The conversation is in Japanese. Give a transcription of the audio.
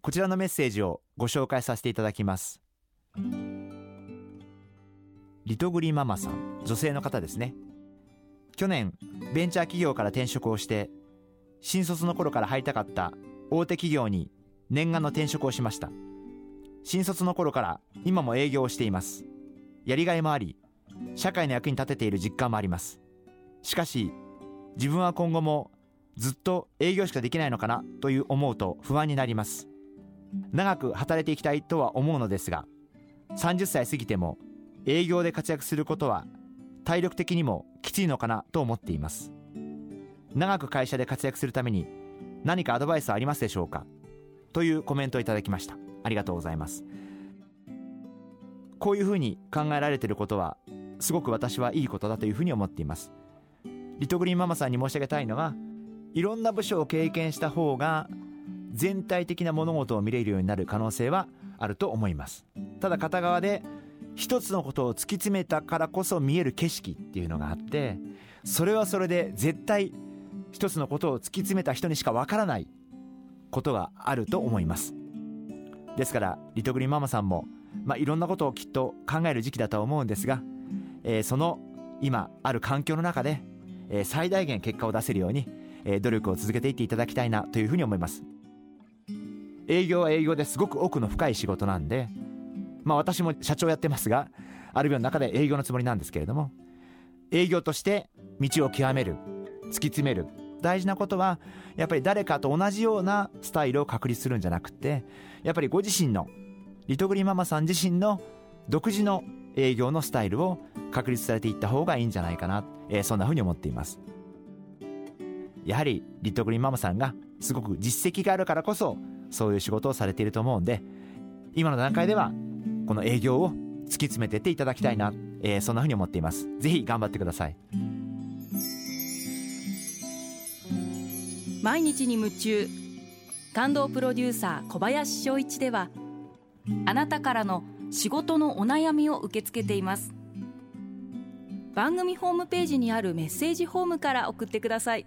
こちらのメッセージをご紹介させていただきます。リトグリママさん女性の方ですね。去年ベンチャー企業から転職をして新卒の頃から入りたかった大手企業に念願の転職をしました。新卒の頃から今も営業をしています。やりがいもあり社会の役に立てている実感もあります。しかし自分は今後もずっと営業しかできないのかなという思うと不安になります。長く働いていきたいとは思うのですが30歳過ぎても営業で活躍することは体力的にもきついのかなと思っています。長く会社で活躍するために何かアドバイスはありますでしょうか？というコメントをいただきました。ありがとうございます。こういうふうに考えられていることはすごく私はいいことだというふうに思っています。リトグリーンママさんに申し上げたいのはいろんな部署を経験した方が全体的な物事を見れるようになる可能性はあると思います。ただ片側で一つのことを突き詰めたからこそ見える景色っていうのがあってそれはそれで絶対一つのことを突き詰めた人にしかわからないことがあると思います。ですからリトグリママさんも、まあ、いろんなことをきっと考える時期だとは思うんですが、えー、その今ある環境の中で、えー、最大限結果を出せるように、えー、努力を続けていっていただきたいなというふうに思います。営業は営業ですごく奥の深い仕事なんでまあ私も社長やってますがあるいは中で営業のつもりなんですけれども営業として道を極める突き詰める大事なことはやっぱり誰かと同じようなスタイルを確立するんじゃなくてやっぱりご自身のリトグリママさん自身の独自の営業のスタイルを確立されていった方がいいんじゃないかな、えー、そんなふうに思っています。やはりリトグリママさんがすごく実績があるからこそそういう仕事をされていると思うんで今の段階ではこの営業を突き詰めていっていただきたいな、えー、そんなふうに思っています。ぜひ頑張ってください。毎日に夢中。感動プロデューサー小林翔一ではあなたからの仕事のお悩みを受け付けています。番組ホームページにあるメッセージフォームから送ってください。